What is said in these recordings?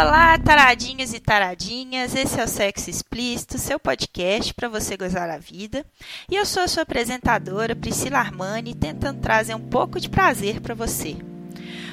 Olá, taradinhos e taradinhas. Esse é o Sexo Explícito, seu podcast para você gozar a vida. E eu sou a sua apresentadora, Priscila Armani, tentando trazer um pouco de prazer para você.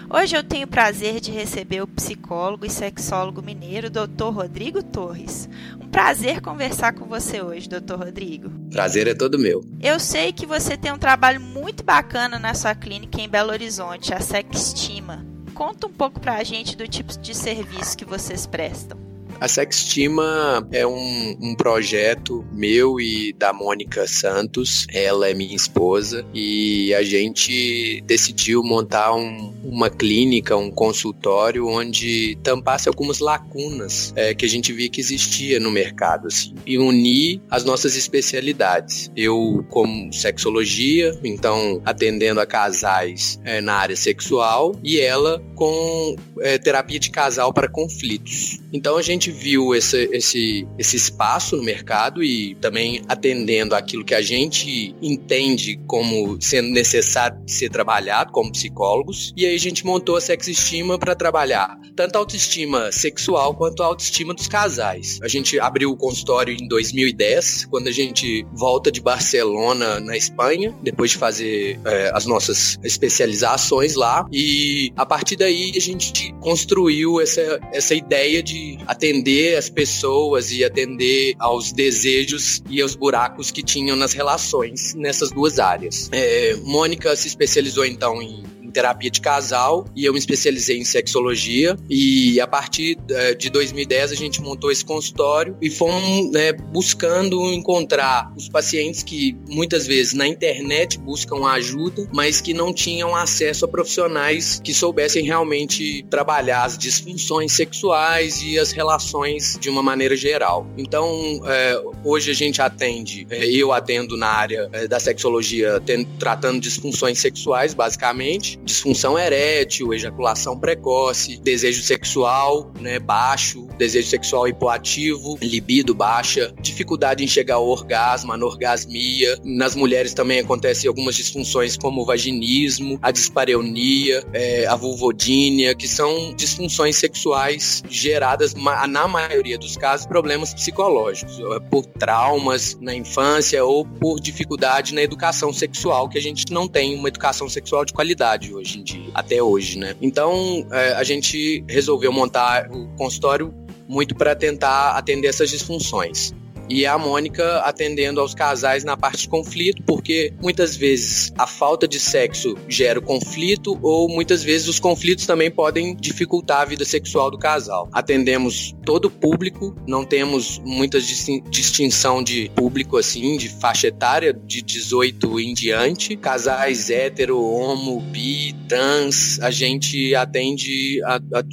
Hoje eu tenho o prazer de receber o psicólogo e sexólogo mineiro, Dr. Rodrigo Torres. Um prazer conversar com você hoje, Dr. Rodrigo. Prazer é todo meu. Eu sei que você tem um trabalho muito bacana na sua clínica em Belo Horizonte, a Sextima conta um pouco para a gente do tipo de serviço que vocês prestam. A Sextima é um, um projeto meu e da Mônica Santos. Ela é minha esposa e a gente decidiu montar um, uma clínica, um consultório onde tampasse algumas lacunas é, que a gente via que existia no mercado assim, e unir as nossas especialidades. Eu como sexologia, então atendendo a casais é, na área sexual e ela com é, terapia de casal para conflitos. Então a gente viu esse, esse, esse espaço no mercado e também atendendo aquilo que a gente entende como sendo necessário ser trabalhado como psicólogos. E aí a gente montou a Sexestima para trabalhar tanto a autoestima sexual quanto a autoestima dos casais. A gente abriu o consultório em 2010, quando a gente volta de Barcelona, na Espanha, depois de fazer é, as nossas especializações lá. E a partir daí a gente construiu essa, essa ideia de atender as pessoas e atender aos desejos e aos buracos que tinham nas relações nessas duas áreas. É, Mônica se especializou então em terapia de casal e eu me especializei em sexologia. E a partir eh, de 2010 a gente montou esse consultório e fomos né, buscando encontrar os pacientes que muitas vezes na internet buscam ajuda, mas que não tinham acesso a profissionais que soubessem realmente trabalhar as disfunções sexuais e as relações de uma maneira geral. Então, é, hoje a gente atende, é, eu atendo na área é, da sexologia, tratando disfunções sexuais, basicamente, disfunção erétil, ejaculação precoce, desejo sexual né, baixo, desejo sexual hipoativo, libido baixa, dificuldade em chegar ao orgasmo, anorgasmia. Nas mulheres também acontecem algumas disfunções como o vaginismo, a dispareunia, é, a vulvodínia, que são disfunções sexuais geradas, na maioria dos casos, problemas psicológicos, por traumas na infância ou por dificuldade na educação sexual, que a gente não tem uma educação sexual de qualidade hoje em dia, até hoje, né? Então, é, a gente resolveu montar o consultório muito para tentar atender essas disfunções e a Mônica atendendo aos casais na parte de conflito, porque muitas vezes a falta de sexo gera o conflito ou muitas vezes os conflitos também podem dificultar a vida sexual do casal. Atendemos todo o público, não temos muita distinção de público assim, de faixa etária de 18 em diante, casais hétero, homo, bi, trans, a gente atende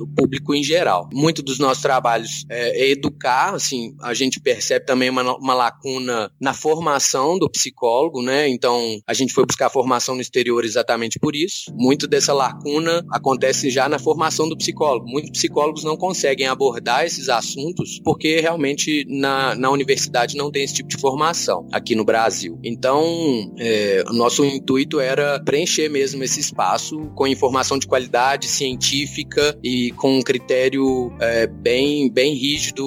o público em geral. Muito dos nossos trabalhos é, é educar, assim, a gente percebe também também uma, uma lacuna na formação do psicólogo, né? Então, a gente foi buscar formação no exterior exatamente por isso. Muito dessa lacuna acontece já na formação do psicólogo. Muitos psicólogos não conseguem abordar esses assuntos porque realmente na, na universidade não tem esse tipo de formação aqui no Brasil. Então, é, nosso intuito era preencher mesmo esse espaço com informação de qualidade científica e com um critério é, bem, bem rígido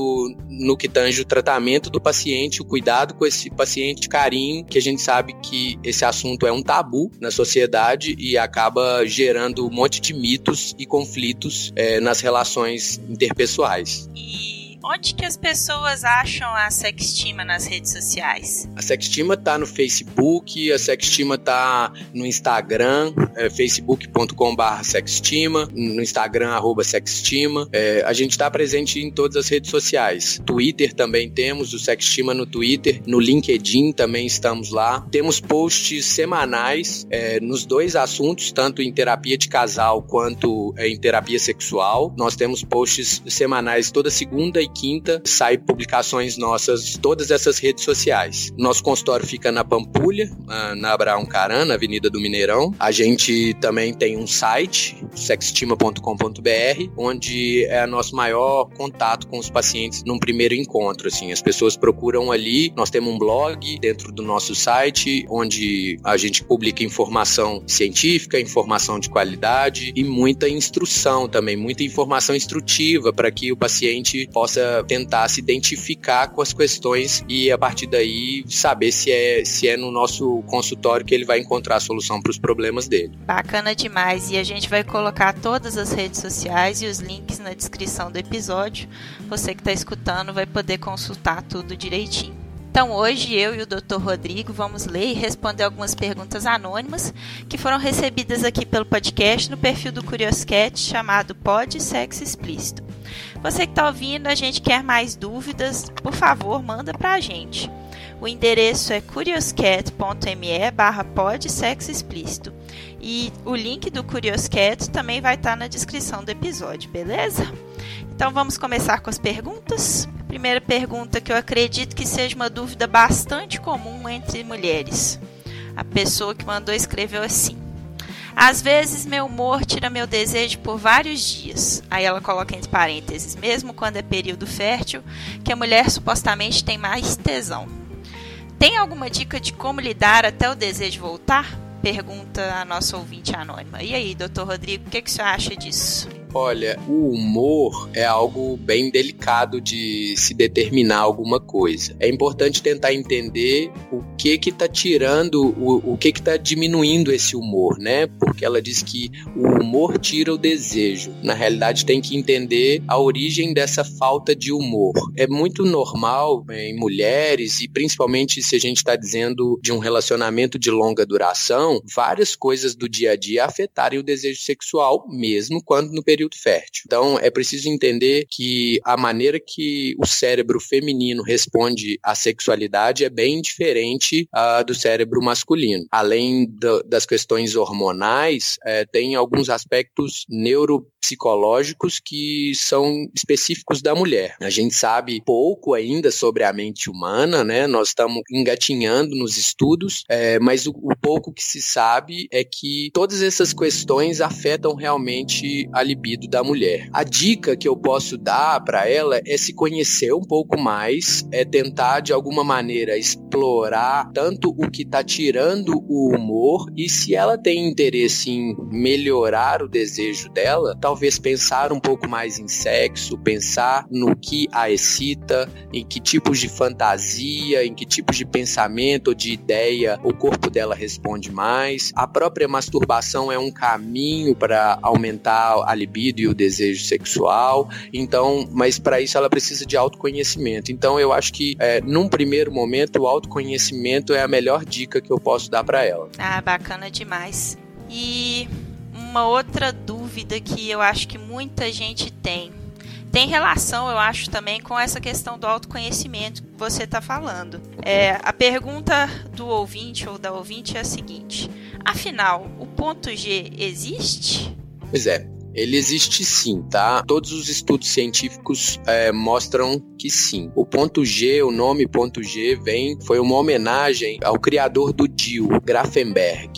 no que tange o tratamento do paciente, o cuidado com esse paciente, carinho, que a gente sabe que esse assunto é um tabu na sociedade e acaba gerando um monte de mitos e conflitos é, nas relações interpessoais. E Onde que as pessoas acham a Sextima nas redes sociais? A Sextima tá no Facebook, a Sextima tá no Instagram, é, facebook.com.br Sextima, no Instagram, arroba Sextima. É, a gente está presente em todas as redes sociais. Twitter também temos, o Sextima no Twitter, no LinkedIn também estamos lá. Temos posts semanais é, nos dois assuntos, tanto em terapia de casal quanto é, em terapia sexual. Nós temos posts semanais toda segunda e e quinta sai publicações nossas todas essas redes sociais. Nosso consultório fica na Pampulha, na Abraão Caran, na Avenida do Mineirão. A gente também tem um site, sextima.com.br, onde é o nosso maior contato com os pacientes num primeiro encontro. Assim, as pessoas procuram ali. Nós temos um blog dentro do nosso site, onde a gente publica informação científica, informação de qualidade e muita instrução também, muita informação instrutiva para que o paciente possa tentar se identificar com as questões e a partir daí saber se é, se é no nosso consultório que ele vai encontrar a solução para os problemas dele. Bacana demais. E a gente vai colocar todas as redes sociais e os links na descrição do episódio. Você que está escutando vai poder consultar tudo direitinho. Então hoje eu e o Dr. Rodrigo vamos ler e responder algumas perguntas anônimas que foram recebidas aqui pelo podcast no perfil do Curioscat chamado Pode Sexo Explícito. Você que está ouvindo, a gente quer mais dúvidas, por favor, manda para a gente. O endereço é curioscat.me barra explícito. E o link do Curioscat também vai estar tá na descrição do episódio, beleza? Então vamos começar com as perguntas? Primeira pergunta que eu acredito que seja uma dúvida bastante comum entre mulheres. A pessoa que mandou escreveu assim: Às vezes meu humor tira meu desejo por vários dias. Aí ela coloca entre parênteses, mesmo quando é período fértil, que a mulher supostamente tem mais tesão. Tem alguma dica de como lidar até o desejo voltar? Pergunta a nossa ouvinte anônima. E aí, doutor Rodrigo, o que, que você acha disso? Olha, o humor é algo bem delicado de se determinar alguma coisa. É importante tentar entender o que que tá tirando, o, o que que tá diminuindo esse humor, né? Porque ela diz que o humor tira o desejo. Na realidade, tem que entender a origem dessa falta de humor. É muito normal em mulheres e principalmente se a gente está dizendo de um relacionamento de longa duração, várias coisas do dia a dia afetarem o desejo sexual, mesmo quando no período período fértil. Então, é preciso entender que a maneira que o cérebro feminino responde à sexualidade é bem diferente uh, do cérebro masculino. Além do, das questões hormonais, é, tem alguns aspectos neuropsicológicos que são específicos da mulher. A gente sabe pouco ainda sobre a mente humana, né? Nós estamos engatinhando nos estudos, é, mas o, o pouco que se sabe é que todas essas questões afetam realmente a libido libido da mulher. A dica que eu posso dar para ela é se conhecer um pouco mais, é tentar de alguma maneira explorar tanto o que está tirando o humor e se ela tem interesse em melhorar o desejo dela, talvez pensar um pouco mais em sexo, pensar no que a excita, em que tipos de fantasia, em que tipos de pensamento ou de ideia o corpo dela responde mais. A própria masturbação é um caminho para aumentar a libido libido e o desejo sexual. Então, mas para isso ela precisa de autoconhecimento. Então, eu acho que é, num primeiro momento o autoconhecimento é a melhor dica que eu posso dar para ela. Ah, bacana demais. E uma outra dúvida que eu acho que muita gente tem tem relação, eu acho, também com essa questão do autoconhecimento que você está falando. É, a pergunta do ouvinte ou da ouvinte é a seguinte: afinal, o ponto G existe? Pois é, ele existe sim, tá? Todos os estudos científicos é, mostram que sim. O ponto G, o nome ponto G, vem foi uma homenagem ao criador do DIL, Grafenberg.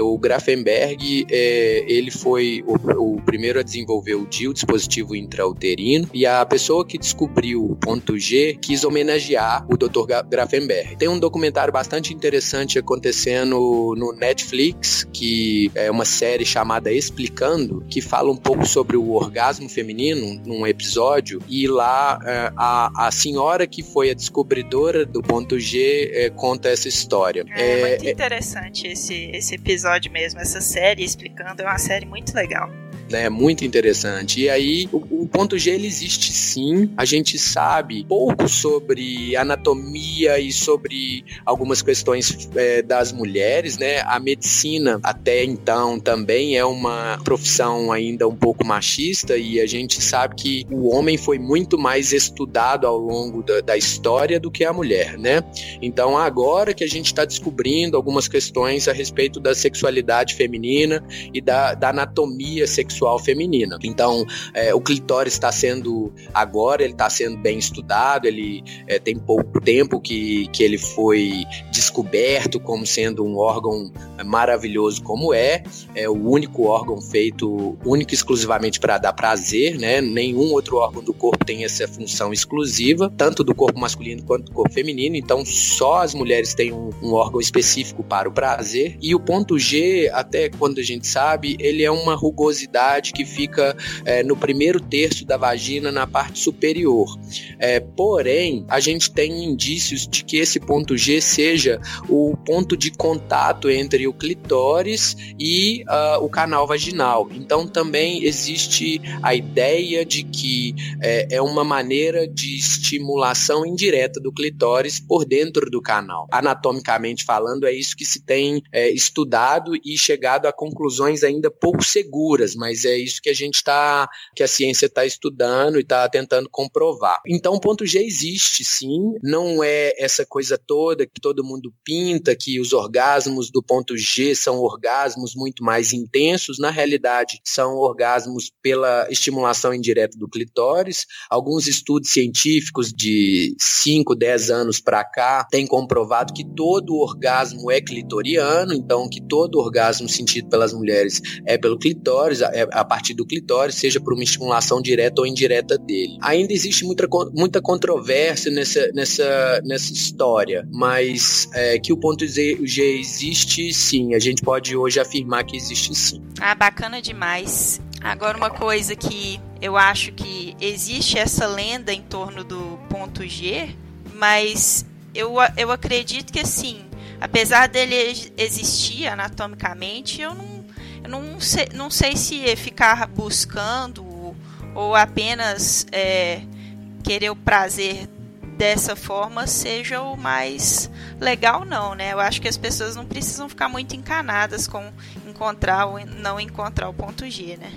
O Grafenberg, é, ele foi o, o, primeiro a desenvolver o DIU, dispositivo intrauterino, e a pessoa que descobriu o ponto G quis homenagear o Dr. Grafenberg. Tem um documentário bastante interessante acontecendo no Netflix, que é uma série chamada Explicando, que fala um pouco sobre o orgasmo feminino num episódio, e lá é, a, a senhora que foi a descobridora do ponto G é, conta essa história. É, é muito interessante esse, esse episódio episódio mesmo, essa série explicando, é uma série muito legal né? Muito interessante. E aí, o, o, ponto G ele existe sim. A gente sabe pouco sobre anatomia e sobre algumas questões é, das mulheres, né? A medicina até então também é uma profissão ainda um pouco machista e a gente sabe que o homem foi muito mais estudado ao longo da, da história do que a mulher, né? Então agora que a gente está descobrindo algumas questões a respeito da sexualidade feminina e da, da anatomia sexual sexual feminina. Então, é, o clitóris está sendo agora ele está sendo bem estudado, ele é, tem pouco tempo que, que ele foi descoberto como sendo um órgão maravilhoso como é, é o único órgão feito único e exclusivamente para dar prazer, né? Nenhum outro órgão do corpo tem essa função exclusiva, tanto do corpo masculino quanto do corpo feminino. Então, só as mulheres têm um, um órgão específico para o prazer. E o ponto G, até quando a gente sabe, ele é uma rugosidade que fica é, no primeiro terço da vagina, na parte superior. É, porém, a gente tem indícios de que esse ponto G seja o ponto de contato entre o clitóris e uh, o canal vaginal. Então, também existe a ideia de que é, é uma maneira de estimulação indireta do clitóris por dentro do canal. Anatomicamente falando, é isso que se tem é, estudado e chegado a conclusões ainda pouco seguras, mas é isso que a gente está, que a ciência está estudando e está tentando comprovar. Então, o ponto G existe, sim, não é essa coisa toda que todo mundo pinta, que os orgasmos do ponto G são orgasmos muito mais intensos, na realidade, são orgasmos pela estimulação indireta do clitóris. Alguns estudos científicos de 5, 10 anos para cá têm comprovado que todo orgasmo é clitoriano, então que todo orgasmo sentido pelas mulheres é pelo clitóris, é a partir do clitóris, seja por uma estimulação direta ou indireta dele. Ainda existe muita, muita controvérsia nessa, nessa, nessa história, mas é, que o ponto G existe sim, a gente pode hoje afirmar que existe sim. Ah, bacana demais. Agora, uma coisa que eu acho que existe essa lenda em torno do ponto G, mas eu, eu acredito que assim, apesar dele existir anatomicamente, eu não, eu não, sei, não sei se ficar buscando ou apenas é, querer o prazer dessa forma seja o mais legal não, né? Eu acho que as pessoas não precisam ficar muito encanadas com encontrar ou não encontrar o ponto G, né?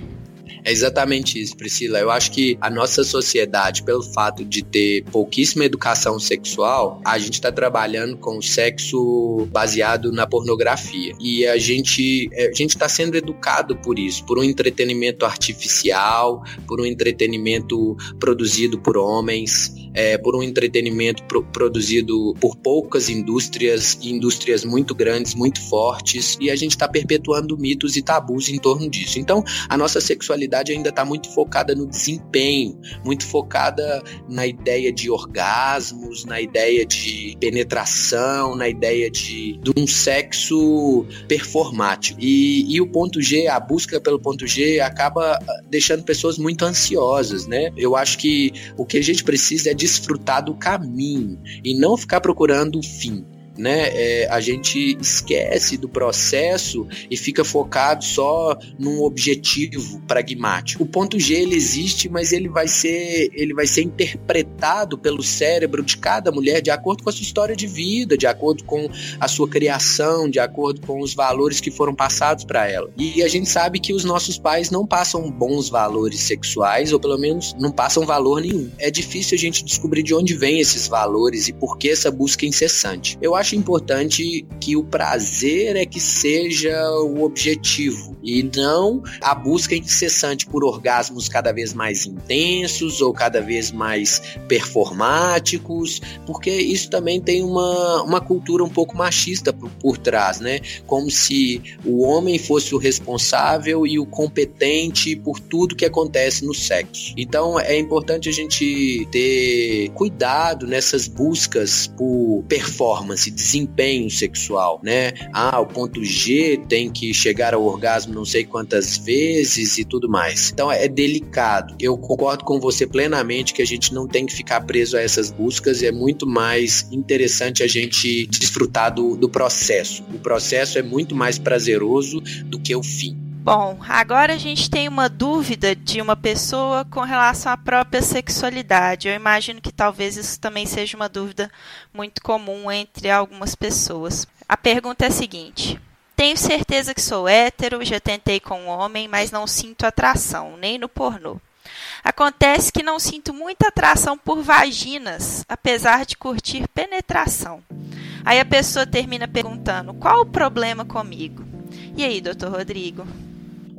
É exatamente isso, Priscila. Eu acho que a nossa sociedade, pelo fato de ter pouquíssima educação sexual, a gente está trabalhando com o sexo baseado na pornografia. E a gente é, a gente está sendo educado por isso, por um entretenimento artificial, por um entretenimento produzido por homens, é, por um entretenimento pro, produzido por poucas indústrias, indústrias muito grandes, muito fortes, e a gente está perpetuando mitos e tabus em torno disso. Então, a nossa sexualidade ainda está muito focada no desempenho, muito focada na ideia de orgasmos, na ideia de penetração, na ideia de, de um sexo performático. E, e o ponto G, a busca pelo ponto G, acaba ah, deixando pessoas muito ansiosas, né? Eu acho que o que a gente precisa é desfrutar do caminho e não ficar procurando o fim né? É, a gente esquece do processo e fica focado só num objetivo pragmático. O ponto G ele existe, mas ele vai ser ele vai ser interpretado pelo cérebro de cada mulher de acordo com a sua história de vida, de acordo com a sua criação, de acordo com os valores que foram passados para ela. E a gente sabe que os nossos pais não passam bons valores sexuais, ou pelo menos não passam valor nenhum. É difícil a gente descobrir de onde vêm esses valores e por que essa busca incessante. Eu acho acho importante que o prazer é que seja o objetivo e não a busca incessante por orgasmos cada vez mais intensos ou cada vez mais performáticos, porque isso também tem uma, uma cultura um pouco machista por, por trás, né? Como se o homem fosse o responsável e o competente por tudo que acontece no sexo. Então é importante a gente ter cuidado nessas buscas por performance desempenho sexual, né? Ah, o ponto G tem que chegar ao orgasmo não sei quantas vezes e tudo mais. Então é delicado. Eu concordo com você plenamente que a gente não tem que ficar preso a essas buscas, é muito mais interessante a gente desfrutar do, do processo. O processo é muito mais prazeroso do que o fim. Bom, agora a gente tem uma dúvida de uma pessoa com relação à própria sexualidade. Eu imagino que talvez isso também seja uma dúvida muito comum entre algumas pessoas. A pergunta é a seguinte: Tenho certeza que sou hétero, já tentei com um homem, mas não sinto atração, nem no pornô. Acontece que não sinto muita atração por vaginas, apesar de curtir penetração. Aí a pessoa termina perguntando: qual o problema comigo? E aí, doutor Rodrigo?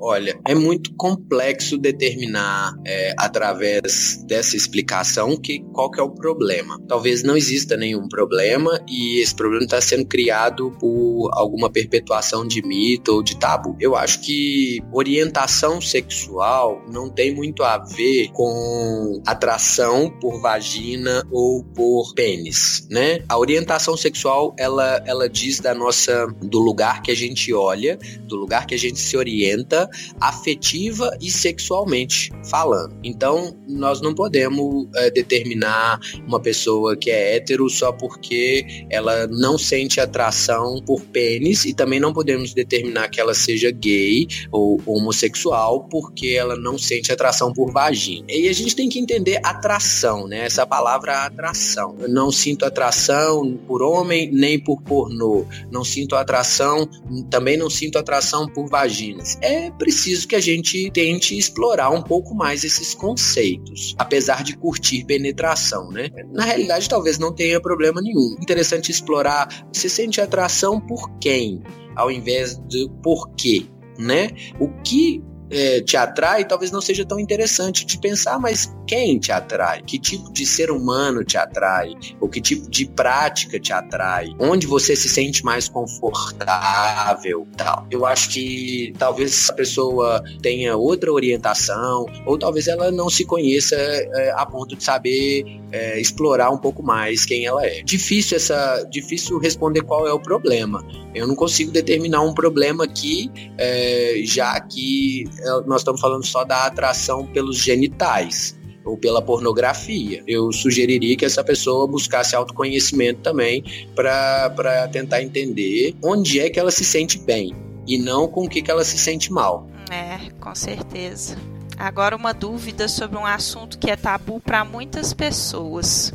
Olha, é muito complexo determinar é, através dessa explicação que qual que é o problema. Talvez não exista nenhum problema e esse problema está sendo criado por alguma perpetuação de mito ou de tabu. Eu acho que orientação sexual não tem muito a ver com atração por vagina ou por pênis, né? A orientação sexual ela ela diz da nossa do lugar que a gente olha, do lugar que a gente se orienta afetiva e sexualmente falando. Então, nós não podemos é, determinar uma pessoa que é hétero só porque ela não sente atração por pênis e também não podemos determinar que ela seja gay ou homossexual porque ela não sente atração por vagina. E a gente tem que entender atração, né? Essa palavra atração. Eu não sinto atração por homem nem por pornô. Não sinto atração, também não sinto atração por vaginas. É preciso que a gente tente explorar um pouco mais esses conceitos, apesar de curtir penetração, né? Na realidade, talvez não tenha problema nenhum. Interessante explorar. Você sente atração por quem, ao invés de por quê, né? O que é, te atrai, talvez não seja tão interessante de pensar, mas quem te atrai? Que tipo de ser humano te atrai? Ou que tipo de prática te atrai? Onde você se sente mais confortável? Tal. Eu acho que talvez a pessoa tenha outra orientação, ou talvez ela não se conheça é, a ponto de saber é, explorar um pouco mais quem ela é. Difícil essa, difícil responder qual é o problema. Eu não consigo determinar um problema aqui, é, já que nós estamos falando só da atração pelos genitais ou pela pornografia. Eu sugeriria que essa pessoa buscasse autoconhecimento também para tentar entender onde é que ela se sente bem e não com o que, que ela se sente mal. É, com certeza. Agora, uma dúvida sobre um assunto que é tabu para muitas pessoas,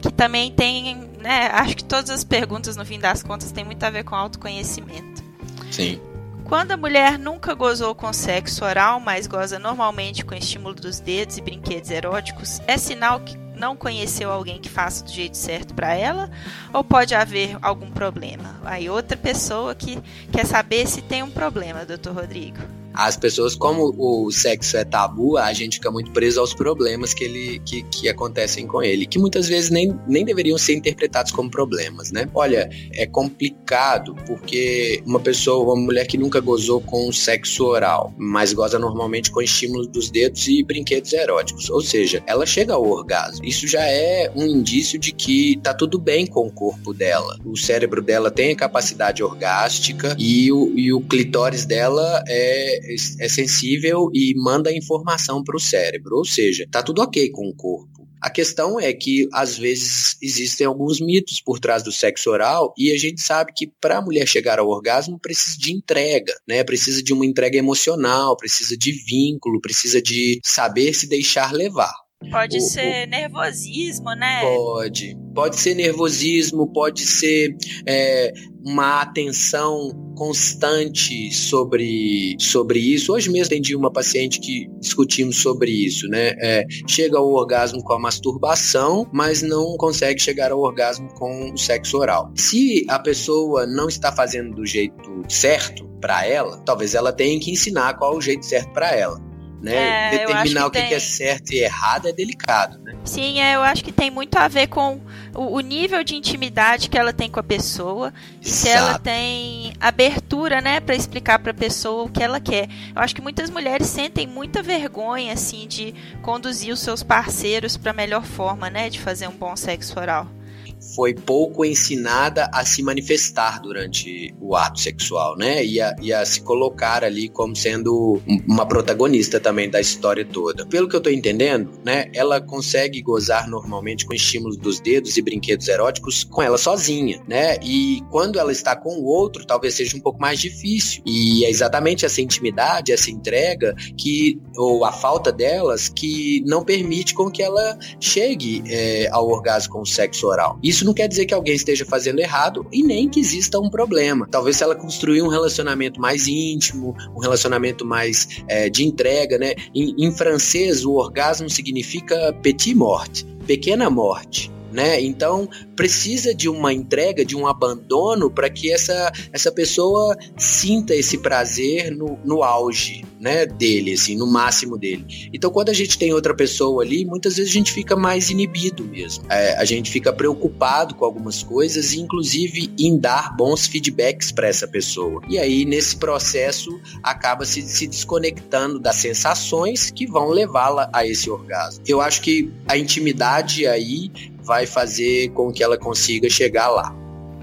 que também tem, né? Acho que todas as perguntas, no fim das contas, têm muito a ver com autoconhecimento. Sim. Quando a mulher nunca gozou com sexo oral, mas goza normalmente com estímulo dos dedos e brinquedos eróticos, é sinal que não conheceu alguém que faça do jeito certo para ela? Ou pode haver algum problema? Aí outra pessoa que quer saber se tem um problema, doutor Rodrigo. As pessoas, como o sexo é tabu, a gente fica muito preso aos problemas que, ele, que, que acontecem com ele, que muitas vezes nem, nem deveriam ser interpretados como problemas, né? Olha, é complicado porque uma pessoa, uma mulher que nunca gozou com sexo oral, mas goza normalmente com estímulos dos dedos e brinquedos eróticos, ou seja, ela chega ao orgasmo. Isso já é um indício de que tá tudo bem com o corpo dela. O cérebro dela tem a capacidade orgástica e o, e o clitóris dela é é sensível e manda informação para o cérebro, ou seja, tá tudo ok com o corpo. A questão é que às vezes existem alguns mitos por trás do sexo oral e a gente sabe que para a mulher chegar ao orgasmo precisa de entrega, né? Precisa de uma entrega emocional, precisa de vínculo, precisa de saber se deixar levar. Pode o, ser o... nervosismo, né? Pode. Pode ser nervosismo, pode ser é, uma atenção constante sobre, sobre isso. Hoje mesmo atendi uma paciente que discutimos sobre isso, né? É, chega ao orgasmo com a masturbação, mas não consegue chegar ao orgasmo com o sexo oral. Se a pessoa não está fazendo do jeito certo para ela, talvez ela tenha que ensinar qual é o jeito certo para ela né? É, Determinar o que, que, é certo e errado é delicado, né? Sim, é, eu acho que tem muito a ver com o, o nível de intimidade que ela tem com a pessoa e se ela tem abertura, né, para explicar para a pessoa o que ela quer. Eu acho que muitas mulheres sentem muita vergonha assim de conduzir os seus parceiros para a melhor forma, né, de fazer um bom sexo oral foi pouco ensinada a se manifestar durante o ato sexual, né? E a, e a se colocar ali como sendo uma protagonista também da história toda. Pelo que eu tô entendendo, né? Ela consegue gozar normalmente com estímulos dos dedos e brinquedos eróticos com ela sozinha, né? E quando ela está com o outro, talvez seja um pouco mais difícil. E é exatamente essa intimidade, essa entrega que ou a falta delas que não permite com que ela chegue é, ao orgasmo com o sexo oral. Isso isso não quer dizer que alguém esteja fazendo errado e nem que exista um problema. Talvez se ela construir um relacionamento mais íntimo, um relacionamento mais é, de entrega, né? Em, em francês, o orgasmo significa petit morte, pequena morte né? Então precisa de uma entrega, de um abandono para que essa, essa pessoa sinta esse prazer no, no auge, né, dele, assim, no máximo dele. Então quando a gente tem outra pessoa ali, muitas vezes a gente fica mais inibido mesmo. É, a gente fica preocupado com algumas coisas, inclusive em dar bons feedbacks para essa pessoa. E aí nesse processo acaba se, se desconectando das sensações que vão levá-la a esse orgasmo. Eu acho que a intimidade aí vai fazer com que ela consiga chegar lá.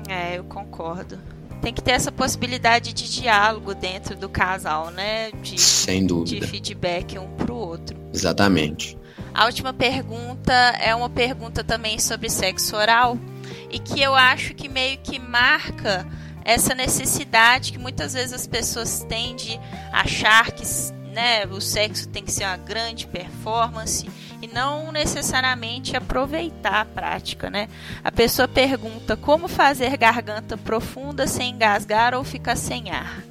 É, eu concordo. Tem que ter essa possibilidade de diálogo dentro do casal, né? De, Sem dúvida. De feedback um pro outro. Exatamente. A última pergunta é uma pergunta também sobre sexo oral e que eu acho que meio que marca essa necessidade que muitas vezes as pessoas têm de achar que né, o sexo tem que ser uma grande performance e não necessariamente aproveitar a prática, né? A pessoa pergunta como fazer garganta profunda sem engasgar ou ficar sem ar.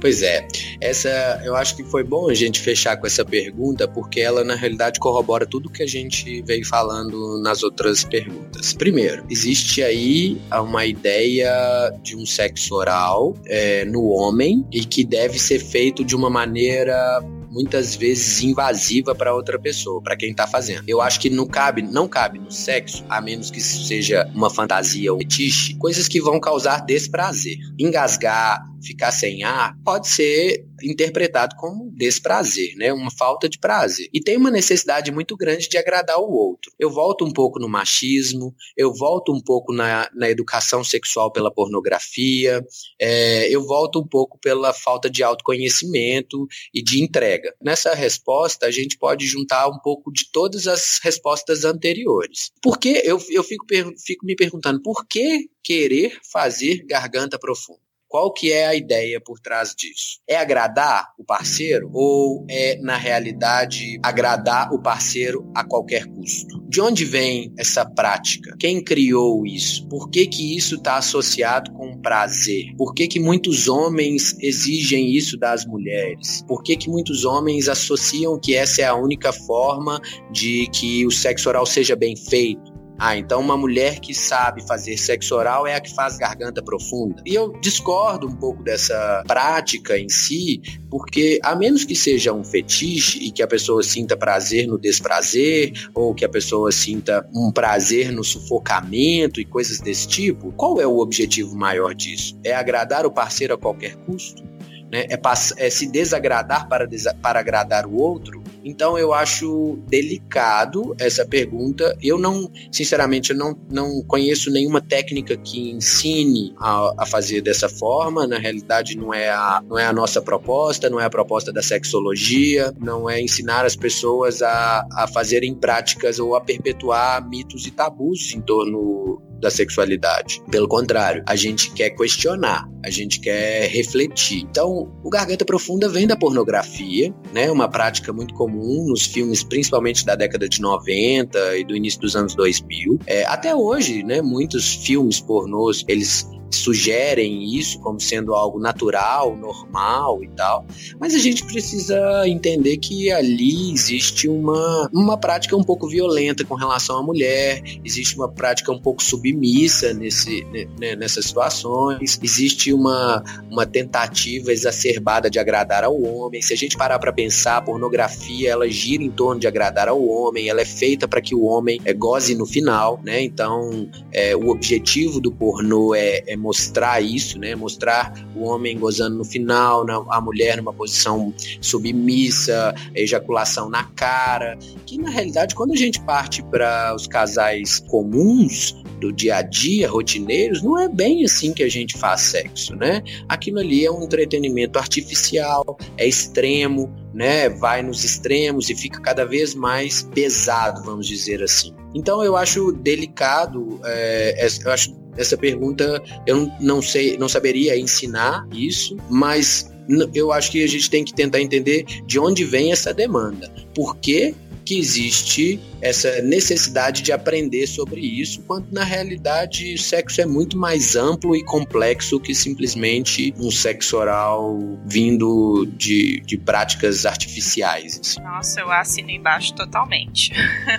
Pois é, essa eu acho que foi bom a gente fechar com essa pergunta, porque ela na realidade corrobora tudo que a gente veio falando nas outras perguntas. Primeiro, existe aí uma ideia de um sexo oral é, no homem e que deve ser feito de uma maneira muitas vezes invasiva para outra pessoa, para quem tá fazendo. Eu acho que não cabe, não cabe no sexo, a menos que seja uma fantasia ou fetiche, coisas que vão causar desprazer. Engasgar, ficar sem ar, pode ser interpretado como desprazer, né? Uma falta de prazer. E tem uma necessidade muito grande de agradar o outro. Eu volto um pouco no machismo, eu volto um pouco na, na educação sexual pela pornografia, é, eu volto um pouco pela falta de autoconhecimento e de entrega. Nessa resposta, a gente pode juntar um pouco de todas as respostas anteriores. Porque eu, eu fico, fico me perguntando por que querer fazer garganta profunda? Qual que é a ideia por trás disso? É agradar o parceiro ou é, na realidade, agradar o parceiro a qualquer custo? De onde vem essa prática? Quem criou isso? Por que que isso está associado com prazer? Por que que muitos homens exigem isso das mulheres? Por que que muitos homens associam que essa é a única forma de que o sexo oral seja bem feito? Ah, então uma mulher que sabe fazer sexo oral é a que faz garganta profunda. E eu discordo um pouco dessa prática em si, porque a menos que seja um fetiche e que a pessoa sinta prazer no desprazer, ou que a pessoa sinta um prazer no sufocamento e coisas desse tipo, qual é o objetivo maior disso? É agradar o parceiro a qualquer custo? Né? É, é se desagradar para, para agradar o outro? Então eu acho delicado essa pergunta. Eu não, sinceramente, eu não, não conheço nenhuma técnica que ensine a, a fazer dessa forma. Na realidade, não é, a, não é a nossa proposta, não é a proposta da sexologia, não é ensinar as pessoas a, a fazerem práticas ou a perpetuar mitos e tabus em torno da sexualidade. Pelo contrário, a gente quer questionar, a gente quer refletir. Então, o garganta profunda vem da pornografia, né? Uma prática muito comum nos filmes, principalmente da década de 90 e do início dos anos 2000. É, até hoje, né? Muitos filmes pornôs, eles sugerem isso como sendo algo natural, normal e tal, mas a gente precisa entender que ali existe uma, uma prática um pouco violenta com relação à mulher, existe uma prática um pouco submissa nesse, né, nessas situações, existe uma, uma tentativa exacerbada de agradar ao homem. Se a gente parar para pensar, a pornografia ela gira em torno de agradar ao homem, ela é feita para que o homem é, goze no final, né? Então, é, o objetivo do pornô é, é mostrar isso, né? Mostrar o homem gozando no final, a mulher numa posição submissa, ejaculação na cara, que na realidade quando a gente parte para os casais comuns do dia a dia, rotineiros, não é bem assim que a gente faz sexo, né? Aquilo ali é um entretenimento artificial, é extremo, né? Vai nos extremos e fica cada vez mais pesado, vamos dizer assim. Então eu acho delicado, é, eu acho essa pergunta eu não sei, não saberia ensinar isso, mas eu acho que a gente tem que tentar entender de onde vem essa demanda. Por que, que existe essa necessidade de aprender sobre isso, quando na realidade o sexo é muito mais amplo e complexo que simplesmente um sexo oral vindo de, de práticas artificiais. Assim. Nossa, eu assino embaixo totalmente.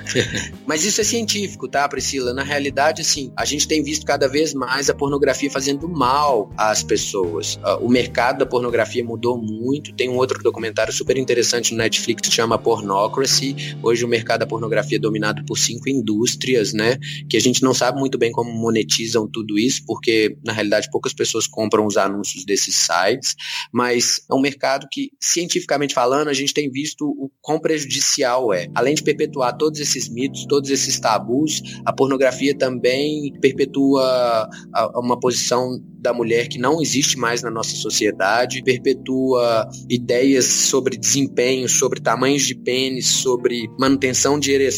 Mas isso é científico, tá, Priscila? Na realidade, assim, a gente tem visto cada vez mais a pornografia fazendo mal às pessoas. Ah, o mercado da pornografia mudou muito. Tem um outro documentário super interessante no Netflix que chama Pornocracy. Hoje o mercado da pornografia é dominado por cinco indústrias, né? Que a gente não sabe muito bem como monetizam tudo isso, porque na realidade poucas pessoas compram os anúncios desses sites, mas é um mercado que, cientificamente falando, a gente tem visto o quão prejudicial é. Além de perpetuar todos esses mitos, todos esses tabus, a pornografia também perpetua uma posição da mulher que não existe mais na nossa sociedade, perpetua ideias sobre desempenho, sobre tamanhos de pênis, sobre manutenção de ereção,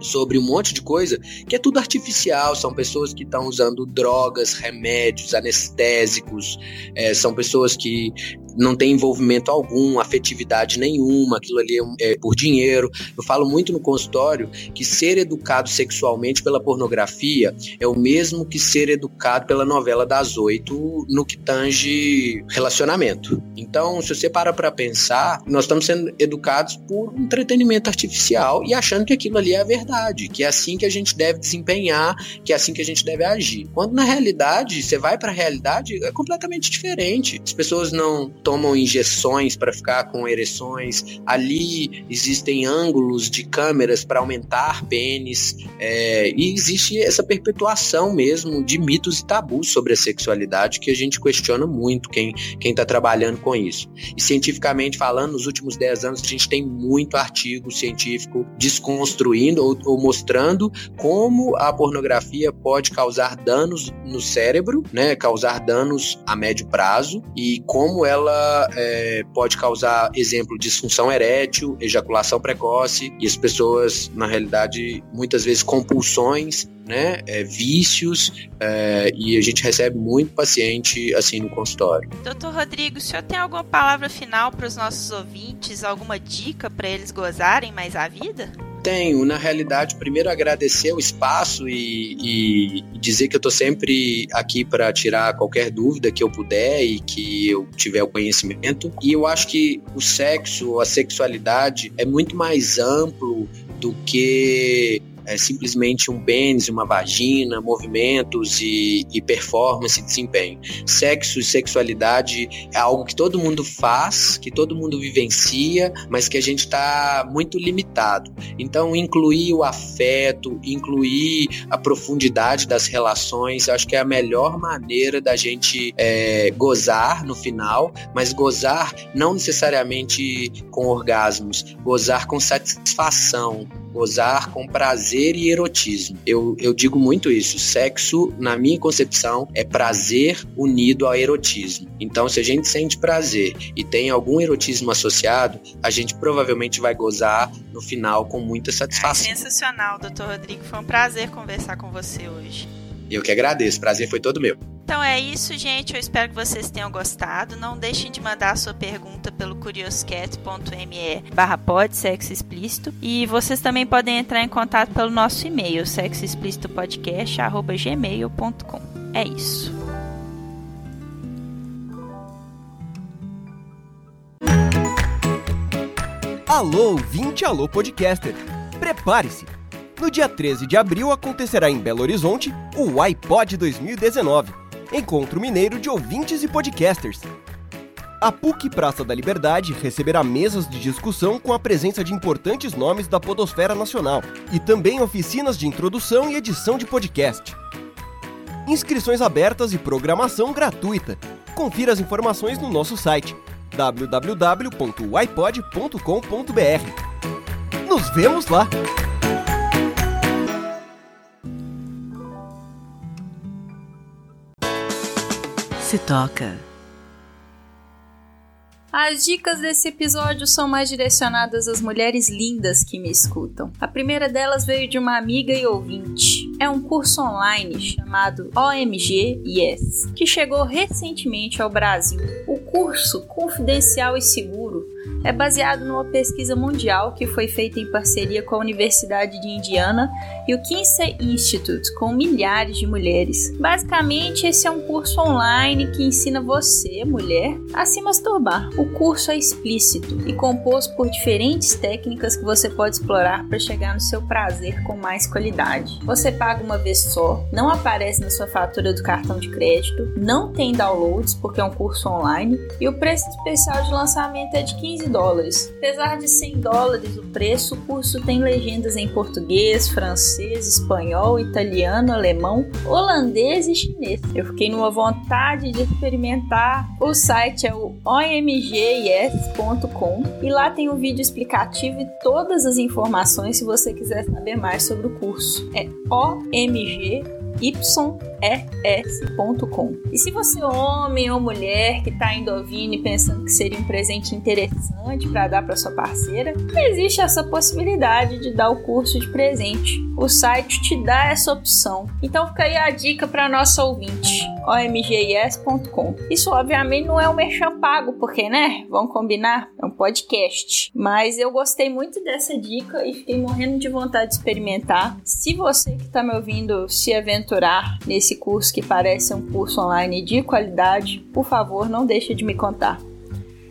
sobre um monte de coisa que é tudo artificial. São pessoas que estão usando drogas, remédios, anestésicos, é, são pessoas que não tem envolvimento algum, afetividade nenhuma, aquilo ali é, é, por dinheiro. Eu falo muito no consultório que ser educado sexualmente pela pornografia é o mesmo que ser educado pela novela das oito no que tange relacionamento. Então, se você para para pensar, nós estamos sendo educados por entretenimento artificial e achando que aquilo ali é a verdade, que é assim que a gente deve desempenhar, que é assim que a gente deve agir. Quando na realidade, você vai para a realidade, é completamente diferente. As pessoas não tomam injeções para ficar com ereções. Ali existem ângulos de câmeras para aumentar pênis. É, e existe essa perpetuação mesmo de mitos e tabus sobre a sexualidade que a gente questiona muito quem está trabalhando com isso. E cientificamente falando, nos últimos 10 anos a gente tem muito artigo científico desconstruindo ou, ou mostrando como a pornografia pode causar danos no cérebro, né, causar danos a médio prazo e como ela ela é, pode causar, exemplo, disfunção erétil, ejaculação precoce, e as pessoas, na realidade, muitas vezes compulsões, né, é, vícios, é, e a gente recebe muito paciente assim no consultório. Doutor Rodrigo, o senhor tem alguma palavra final para os nossos ouvintes, alguma dica para eles gozarem mais a vida? Tenho, na realidade, primeiro agradecer o espaço e, e dizer que eu estou sempre aqui para tirar qualquer dúvida que eu puder e que eu tiver o conhecimento. E eu acho que o sexo, a sexualidade é muito mais amplo do que é simplesmente um pênis, uma vagina, movimentos e, e performance e desempenho. Sexo e sexualidade é algo que todo mundo faz, que todo mundo vivencia, mas que a gente está muito limitado. Então, incluir o afeto, incluir a profundidade das relações, acho que é a melhor maneira da gente é, gozar no final, mas gozar não necessariamente com orgasmos, gozar com satisfação, gozar com prazer e erotismo. Eu, eu digo muito isso. Sexo, na minha concepção, é prazer unido ao erotismo. Então, se a gente sente prazer e tem algum erotismo associado, a gente provavelmente vai gozar no final com muita satisfação. É sensacional, doutor Rodrigo. Foi um prazer conversar com você hoje. Eu que agradeço. Prazer foi todo meu. Então é isso, gente. Eu espero que vocês tenham gostado. Não deixem de mandar a sua pergunta pelo curioscat.me barra sexo explícito. E vocês também podem entrar em contato pelo nosso e-mail, sexoexplicitopodcast.gmail.com. É isso. Alô, 20 Alô Podcaster! Prepare-se! No dia 13 de abril acontecerá em Belo Horizonte o iPod 2019 Encontro Mineiro de Ouvintes e Podcasters. A PUC Praça da Liberdade receberá mesas de discussão com a presença de importantes nomes da podosfera nacional e também oficinas de introdução e edição de podcast. Inscrições abertas e programação gratuita. Confira as informações no nosso site www.ipod.com.br. Nos vemos lá! Se toca. As dicas desse episódio são mais direcionadas às mulheres lindas que me escutam. A primeira delas veio de uma amiga e ouvinte. É um curso online chamado OMG Yes, que chegou recentemente ao Brasil. O curso, confidencial e seguro, é baseado numa pesquisa mundial que foi feita em parceria com a Universidade de Indiana e o Kinsey Institute, com milhares de mulheres. Basicamente, esse é um curso online que ensina você, mulher, a se masturbar. O curso é explícito e composto por diferentes técnicas que você pode explorar para chegar no seu prazer com mais qualidade. Você paga uma vez só, não aparece na sua fatura do cartão de crédito, não tem downloads porque é um curso online e o preço especial de lançamento é de 15 dólares. Apesar de 100 dólares o preço, o curso tem legendas em português, francês, espanhol, italiano, alemão, holandês e chinês. Eu fiquei numa vontade de experimentar. O site é o omgis.com e lá tem um vídeo explicativo e todas as informações se você quiser saber mais sobre o curso. É omg yes.com. E se você é homem ou mulher que está indo ouvindo e pensando que seria um presente interessante para dar para sua parceira, existe essa possibilidade de dar o curso de presente. O site te dá essa opção. Então fica aí a dica para nossa ouvinte, omgis.com. Isso obviamente não é um merchan pago, porque, né? Vamos combinar? É um podcast. Mas eu gostei muito dessa dica e fiquei morrendo de vontade de experimentar. Se você que está me ouvindo se aventurar nesse curso que parece um curso online de qualidade, por favor, não deixe de me contar.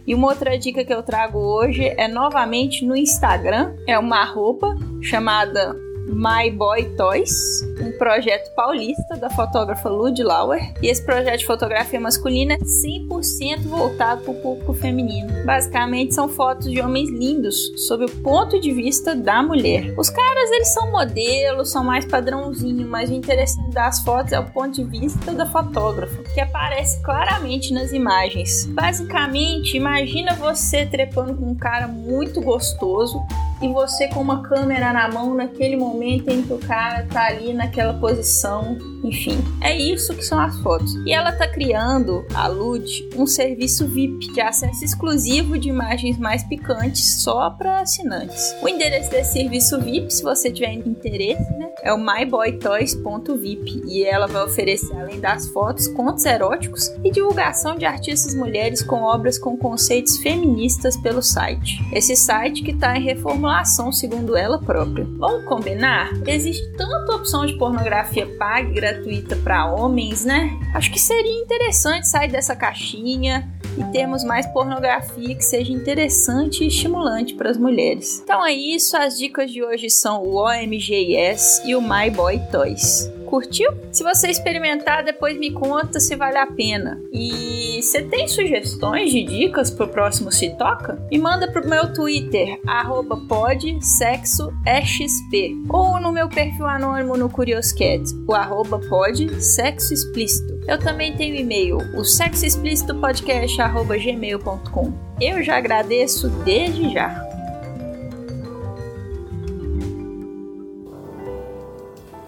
E uma outra dica que eu trago hoje é novamente no Instagram, é uma roupa chamada My Boy Toys, um projeto paulista da fotógrafa Lud Lauer. E esse projeto de fotografia masculina é 100% voltado para o público feminino. Basicamente são fotos de homens lindos sob o ponto de vista da mulher. Os caras eles são modelos, são mais padrãozinho, mas o interessante das fotos é o ponto de vista da fotógrafa, que aparece claramente nas imagens. Basicamente, imagina você trepando com um cara muito gostoso e você com uma câmera na mão naquele momento em que o cara tá ali naquela posição, enfim. É isso que são as fotos. E ela tá criando, a Lud, um serviço VIP de acesso exclusivo de imagens mais picantes só para assinantes. O endereço desse serviço VIP, se você tiver interesse, né, é o myboytoys.vip e ela vai oferecer além das fotos, contos eróticos e divulgação de artistas mulheres com obras com conceitos feministas pelo site. Esse site que está em reformulação segundo ela própria. Vamos combinar? Existe tanta opção de pornografia paga e gratuita para homens, né? Acho que seria interessante sair dessa caixinha e termos mais pornografia que seja interessante e estimulante para as mulheres. Então é isso, as dicas de hoje são o OMGS e o My Boy Toys. Curtiu? Se você experimentar, depois me conta se vale a pena. E você tem sugestões de dicas pro próximo Se Toca? Me manda pro meu Twitter, arroba podsexoexp, ou no meu perfil anônimo no Curioscat, o arroba podsexoexplícito. Eu também tenho e-mail, o sexoexplicitopodcast.gmail.com. Eu já agradeço desde já.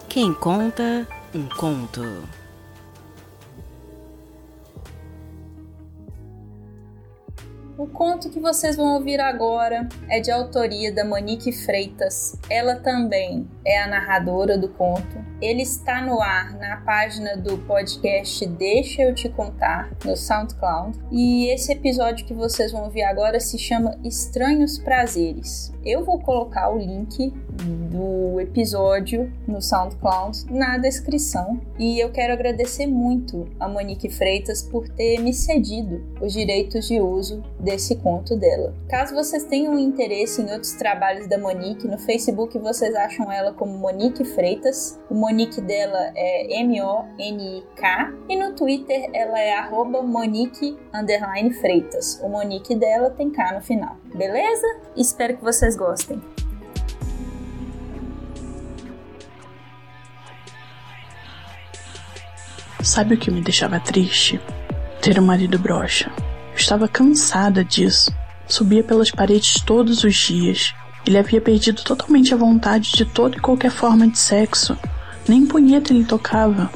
Quem conta um conto. O conto que vocês vão ouvir agora é de autoria da Monique Freitas. Ela também é a narradora do conto. Ele está no ar na página do podcast Deixa Eu Te Contar, no SoundCloud. E esse episódio que vocês vão ouvir agora se chama Estranhos Prazeres. Eu vou colocar o link do episódio no SoundCloud na descrição. E eu quero agradecer muito a Monique Freitas por ter me cedido os direitos de uso desse conto dela. Caso vocês tenham interesse em outros trabalhos da Monique, no Facebook vocês acham ela como Monique Freitas. O Monique dela é M-O-N-I-K e no Twitter ela é arroba Monique Freitas. O Monique dela tem K no final. Beleza? Espero que vocês gostem. Sabe o que me deixava triste? Ter um marido broxa. Eu estava cansada disso. Subia pelas paredes todos os dias. Ele havia perdido totalmente a vontade de toda e qualquer forma de sexo. Nem punheta ele tocava.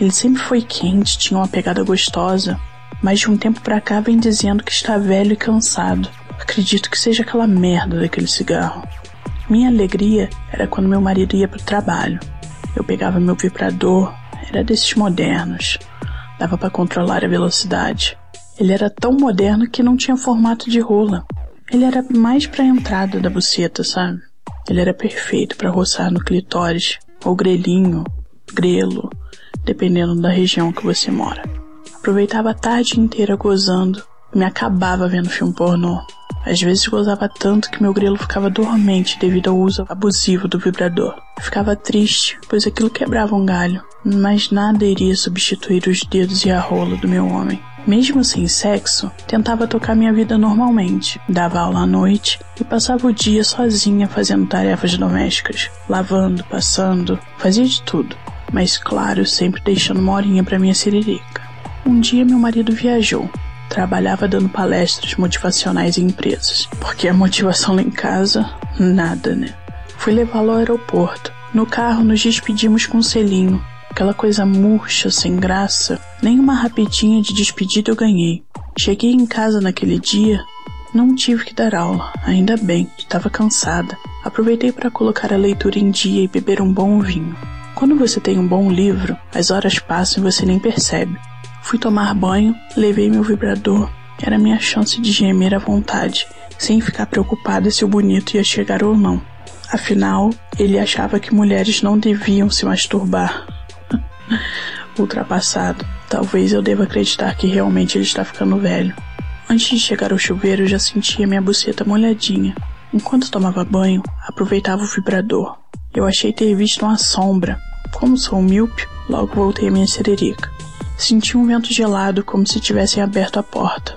Ele sempre foi quente, tinha uma pegada gostosa, mas de um tempo pra cá vem dizendo que está velho e cansado. Acredito que seja aquela merda daquele cigarro. Minha alegria era quando meu marido ia pro trabalho. Eu pegava meu vibrador, era desses modernos. Dava para controlar a velocidade. Ele era tão moderno que não tinha formato de rola. Ele era mais pra entrada da buceta, sabe? Ele era perfeito para roçar no clitóris, ou grelhinho, grelo, dependendo da região que você mora. Aproveitava a tarde inteira gozando, me acabava vendo filme pornô. Às vezes gozava tanto que meu grelo ficava dormente devido ao uso abusivo do vibrador. Ficava triste, pois aquilo quebrava um galho, mas nada iria substituir os dedos e a rola do meu homem. Mesmo sem sexo, tentava tocar minha vida normalmente. Dava aula à noite e passava o dia sozinha fazendo tarefas domésticas, lavando, passando, fazia de tudo. Mas claro, sempre deixando uma horinha para minha siririca. Um dia meu marido viajou. Trabalhava dando palestras motivacionais em empresas, porque a motivação lá em casa, nada, né? Fui levá-lo ao aeroporto. No carro nos despedimos com um selinho, Aquela coisa murcha, sem graça. Nem uma rapidinha de despedida eu ganhei. Cheguei em casa naquele dia, não tive que dar aula, ainda bem, estava cansada. Aproveitei para colocar a leitura em dia e beber um bom vinho. Quando você tem um bom livro, as horas passam e você nem percebe. Fui tomar banho, levei meu vibrador, era minha chance de gemer à vontade, sem ficar preocupada se o bonito ia chegar ou não. Afinal, ele achava que mulheres não deviam se masturbar. Ultrapassado. Talvez eu deva acreditar que realmente ele está ficando velho. Antes de chegar ao chuveiro, eu já sentia minha buceta molhadinha. Enquanto tomava banho, aproveitava o vibrador. Eu achei ter visto uma sombra. Como sou míope, logo voltei à minha sererica. Senti um vento gelado, como se tivessem aberto a porta.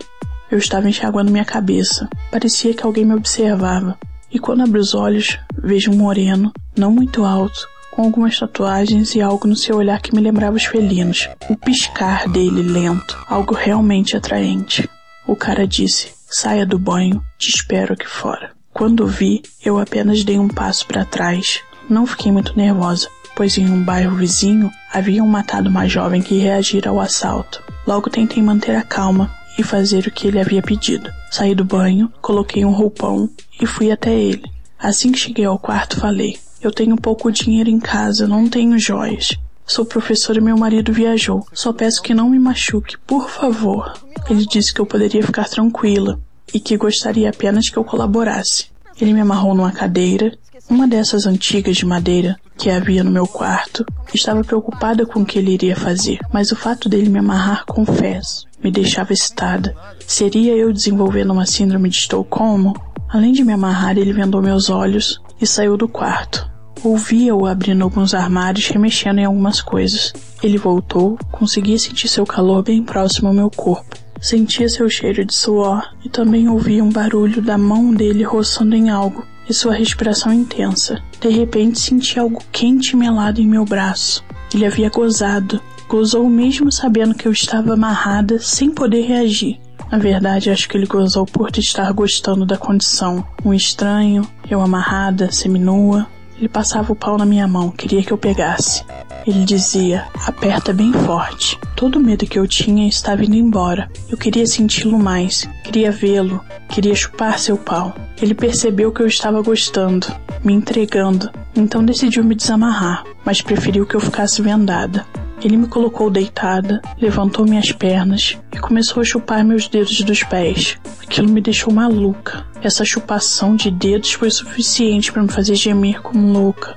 Eu estava enxaguando minha cabeça. Parecia que alguém me observava. E quando abro os olhos, vejo um moreno, não muito alto, com algumas tatuagens e algo no seu olhar que me lembrava os felinos. O piscar dele lento, algo realmente atraente. O cara disse: Saia do banho, te espero aqui fora. Quando vi, eu apenas dei um passo para trás. Não fiquei muito nervosa, pois em um bairro vizinho haviam matado uma jovem que reagira ao assalto. Logo tentei manter a calma e fazer o que ele havia pedido. Saí do banho, coloquei um roupão e fui até ele. Assim que cheguei ao quarto, falei: eu tenho pouco dinheiro em casa, não tenho joias. Sou professor e meu marido viajou. Só peço que não me machuque, por favor. Ele disse que eu poderia ficar tranquila e que gostaria apenas que eu colaborasse. Ele me amarrou numa cadeira, uma dessas antigas de madeira que havia no meu quarto. Estava preocupada com o que ele iria fazer, mas o fato dele me amarrar, confesso, me deixava excitada. Seria eu desenvolvendo uma síndrome de Estocolmo? Além de me amarrar, ele vendou meus olhos e saiu do quarto. Ouvia-o abrindo alguns armários e mexendo em algumas coisas. Ele voltou, conseguia sentir seu calor bem próximo ao meu corpo. Sentia seu cheiro de suor e também ouvia um barulho da mão dele roçando em algo e sua respiração intensa. De repente senti algo quente e melado em meu braço. Ele havia gozado. Gozou mesmo sabendo que eu estava amarrada, sem poder reagir. Na verdade, acho que ele gozou por estar gostando da condição. Um estranho, eu amarrada, seminua, ele passava o pau na minha mão, queria que eu pegasse. Ele dizia: aperta bem forte. Todo o medo que eu tinha estava indo embora. Eu queria senti-lo mais, queria vê-lo, queria chupar seu pau. Ele percebeu que eu estava gostando, me entregando, então decidiu me desamarrar, mas preferiu que eu ficasse vendada. Ele me colocou deitada, levantou minhas pernas e começou a chupar meus dedos dos pés. Aquilo me deixou maluca. Essa chupação de dedos foi suficiente para me fazer gemer como louca.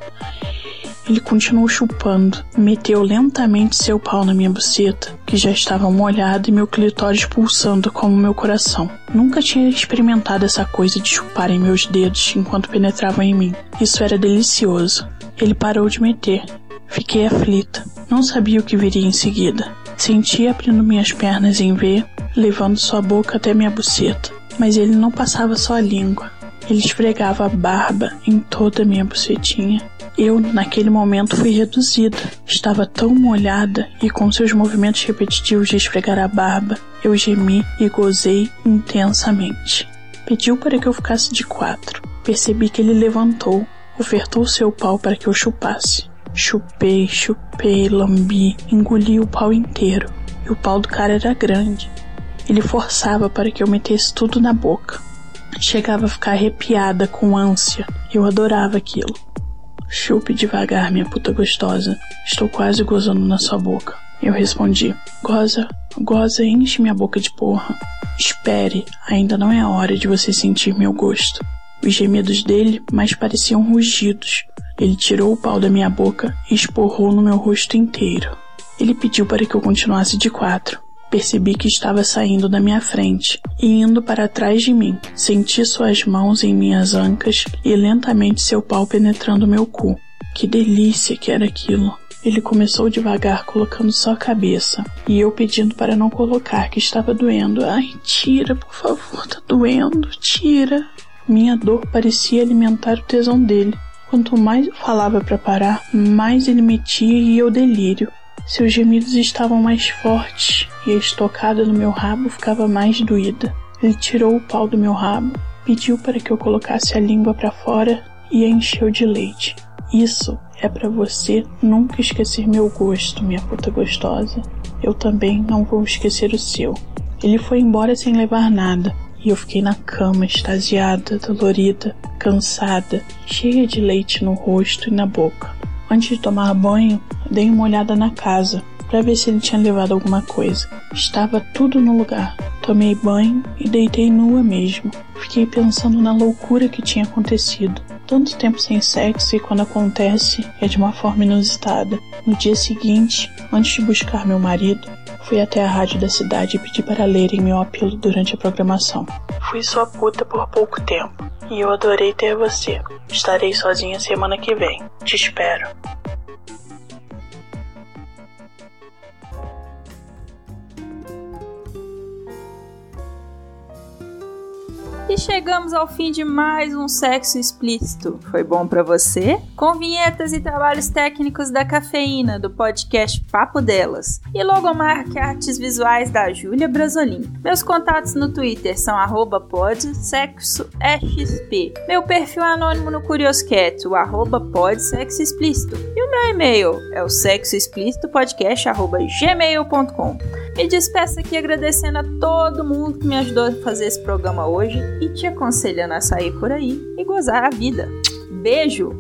Ele continuou chupando, meteu lentamente seu pau na minha buceta, que já estava molhada e meu clitóris pulsando como meu coração. Nunca tinha experimentado essa coisa de chupar em meus dedos enquanto penetravam em mim. Isso era delicioso. Ele parou de meter. Fiquei aflita. Não sabia o que viria em seguida. Senti abrindo minhas pernas em V, levando sua boca até minha buceta mas ele não passava só a língua. Ele esfregava a barba em toda a minha bucetinha. Eu, naquele momento, fui reduzida. Estava tão molhada e com seus movimentos repetitivos de esfregar a barba, eu gemi e gozei intensamente. Pediu para que eu ficasse de quatro. Percebi que ele levantou, ofertou seu pau para que eu chupasse. Chupei, chupei, lambi, engoli o pau inteiro. E o pau do cara era grande. Ele forçava para que eu metesse tudo na boca. Chegava a ficar arrepiada com ânsia. Eu adorava aquilo. Chupe devagar, minha puta gostosa. Estou quase gozando na sua boca. Eu respondi: Goza, goza, enche minha boca de porra. Espere, ainda não é a hora de você sentir meu gosto. Os gemidos dele mais pareciam rugidos. Ele tirou o pau da minha boca e esporrou no meu rosto inteiro. Ele pediu para que eu continuasse de quatro. Percebi que estava saindo da minha frente e indo para trás de mim. Senti suas mãos em minhas ancas e lentamente seu pau penetrando meu cu. Que delícia que era aquilo! Ele começou devagar, colocando só a cabeça, e eu pedindo para não colocar, que estava doendo. Ai, tira, por favor, tá doendo, tira. Minha dor parecia alimentar o tesão dele. Quanto mais eu falava para parar, mais ele metia e eu delírio. Seus gemidos estavam mais fortes e a estocada no meu rabo ficava mais doída. Ele tirou o pau do meu rabo, pediu para que eu colocasse a língua para fora e a encheu de leite. Isso é para você nunca esquecer meu gosto, minha puta gostosa. Eu também não vou esquecer o seu. Ele foi embora sem levar nada, e eu fiquei na cama, extasiada, dolorida, cansada, cheia de leite no rosto e na boca. Antes de tomar banho, dei uma olhada na casa para ver se ele tinha levado alguma coisa. Estava tudo no lugar. Tomei banho e deitei nua mesmo. Fiquei pensando na loucura que tinha acontecido. Tanto tempo sem sexo e quando acontece é de uma forma inusitada. No dia seguinte, antes de buscar meu marido, fui até a rádio da cidade e pedi para lerem meu apelo durante a programação. Fui sua puta por pouco tempo e eu adorei ter você. Estarei sozinha semana que vem. Te espero. E chegamos ao fim de mais um Sexo Explícito. Foi bom para você? Com vinhetas e trabalhos técnicos da Cafeína, do podcast Papo Delas. E logomarca artes visuais da Júlia Brasolim. Meus contatos no Twitter são arroba. Meu perfil anônimo no Curiosquete, o arroba podsexoexplícito. E o meu e-mail é o sexoexplicitopodcast.gmail.com Me despeço aqui agradecendo a todo mundo que me ajudou a fazer esse programa hoje e te aconselhando a sair por aí e gozar a vida. Beijo!